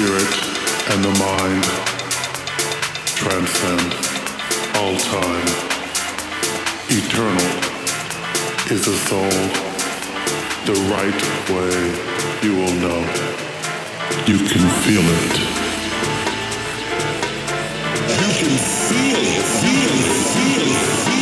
spirit and the mind transcend all time. Eternal is the soul. The right way you will know. You can feel it. You can feel it, feel it, feel it, feel it.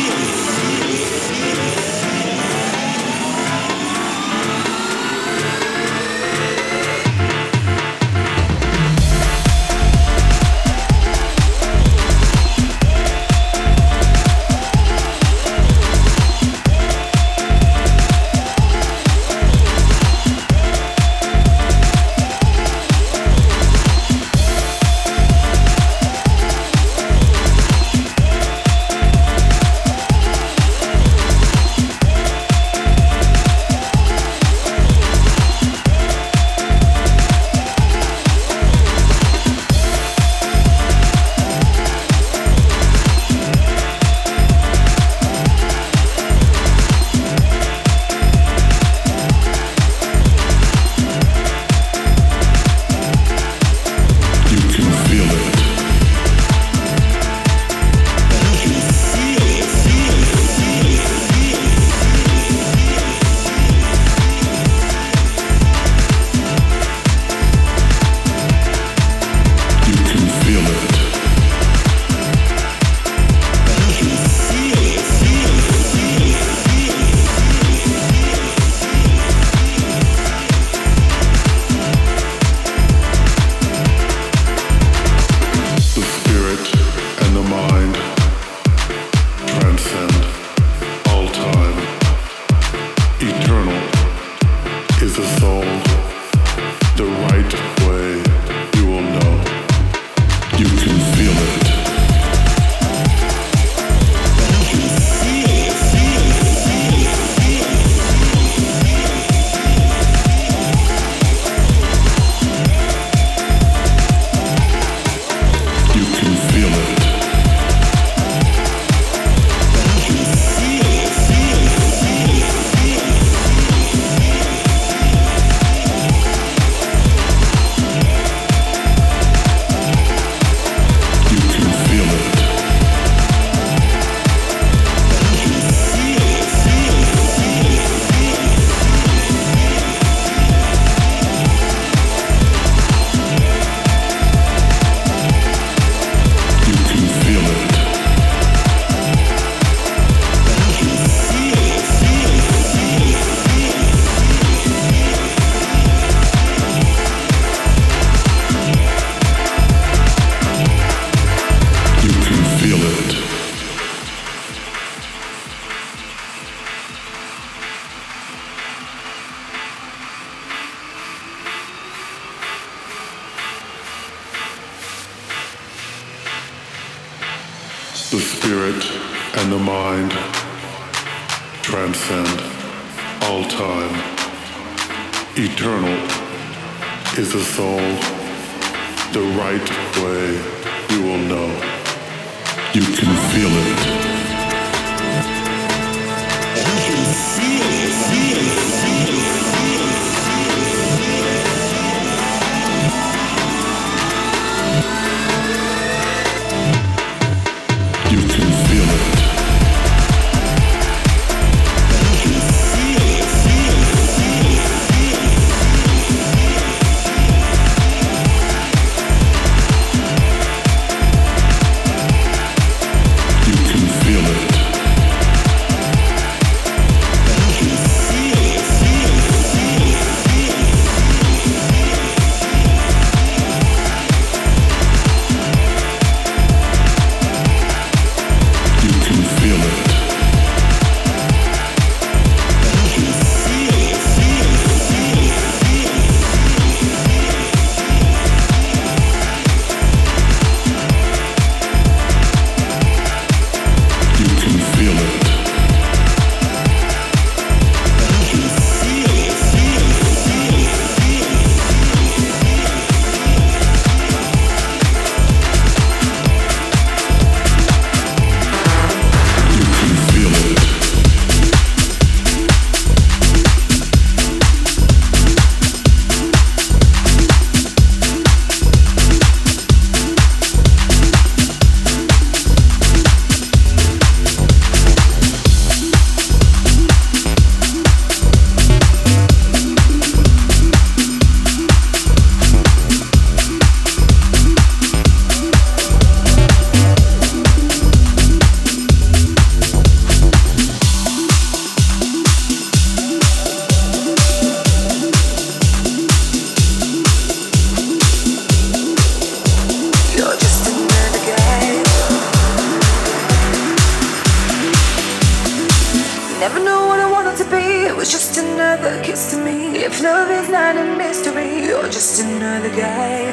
to me. If love is not a mystery, you're just another guy.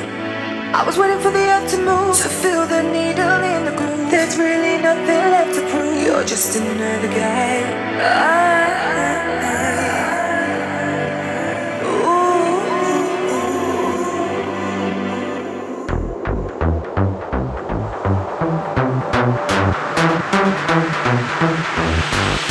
I was waiting for the earth to move, to feel the needle in the groove. There's really nothing left to prove. You're just another guy. I, ooh, ooh, ooh.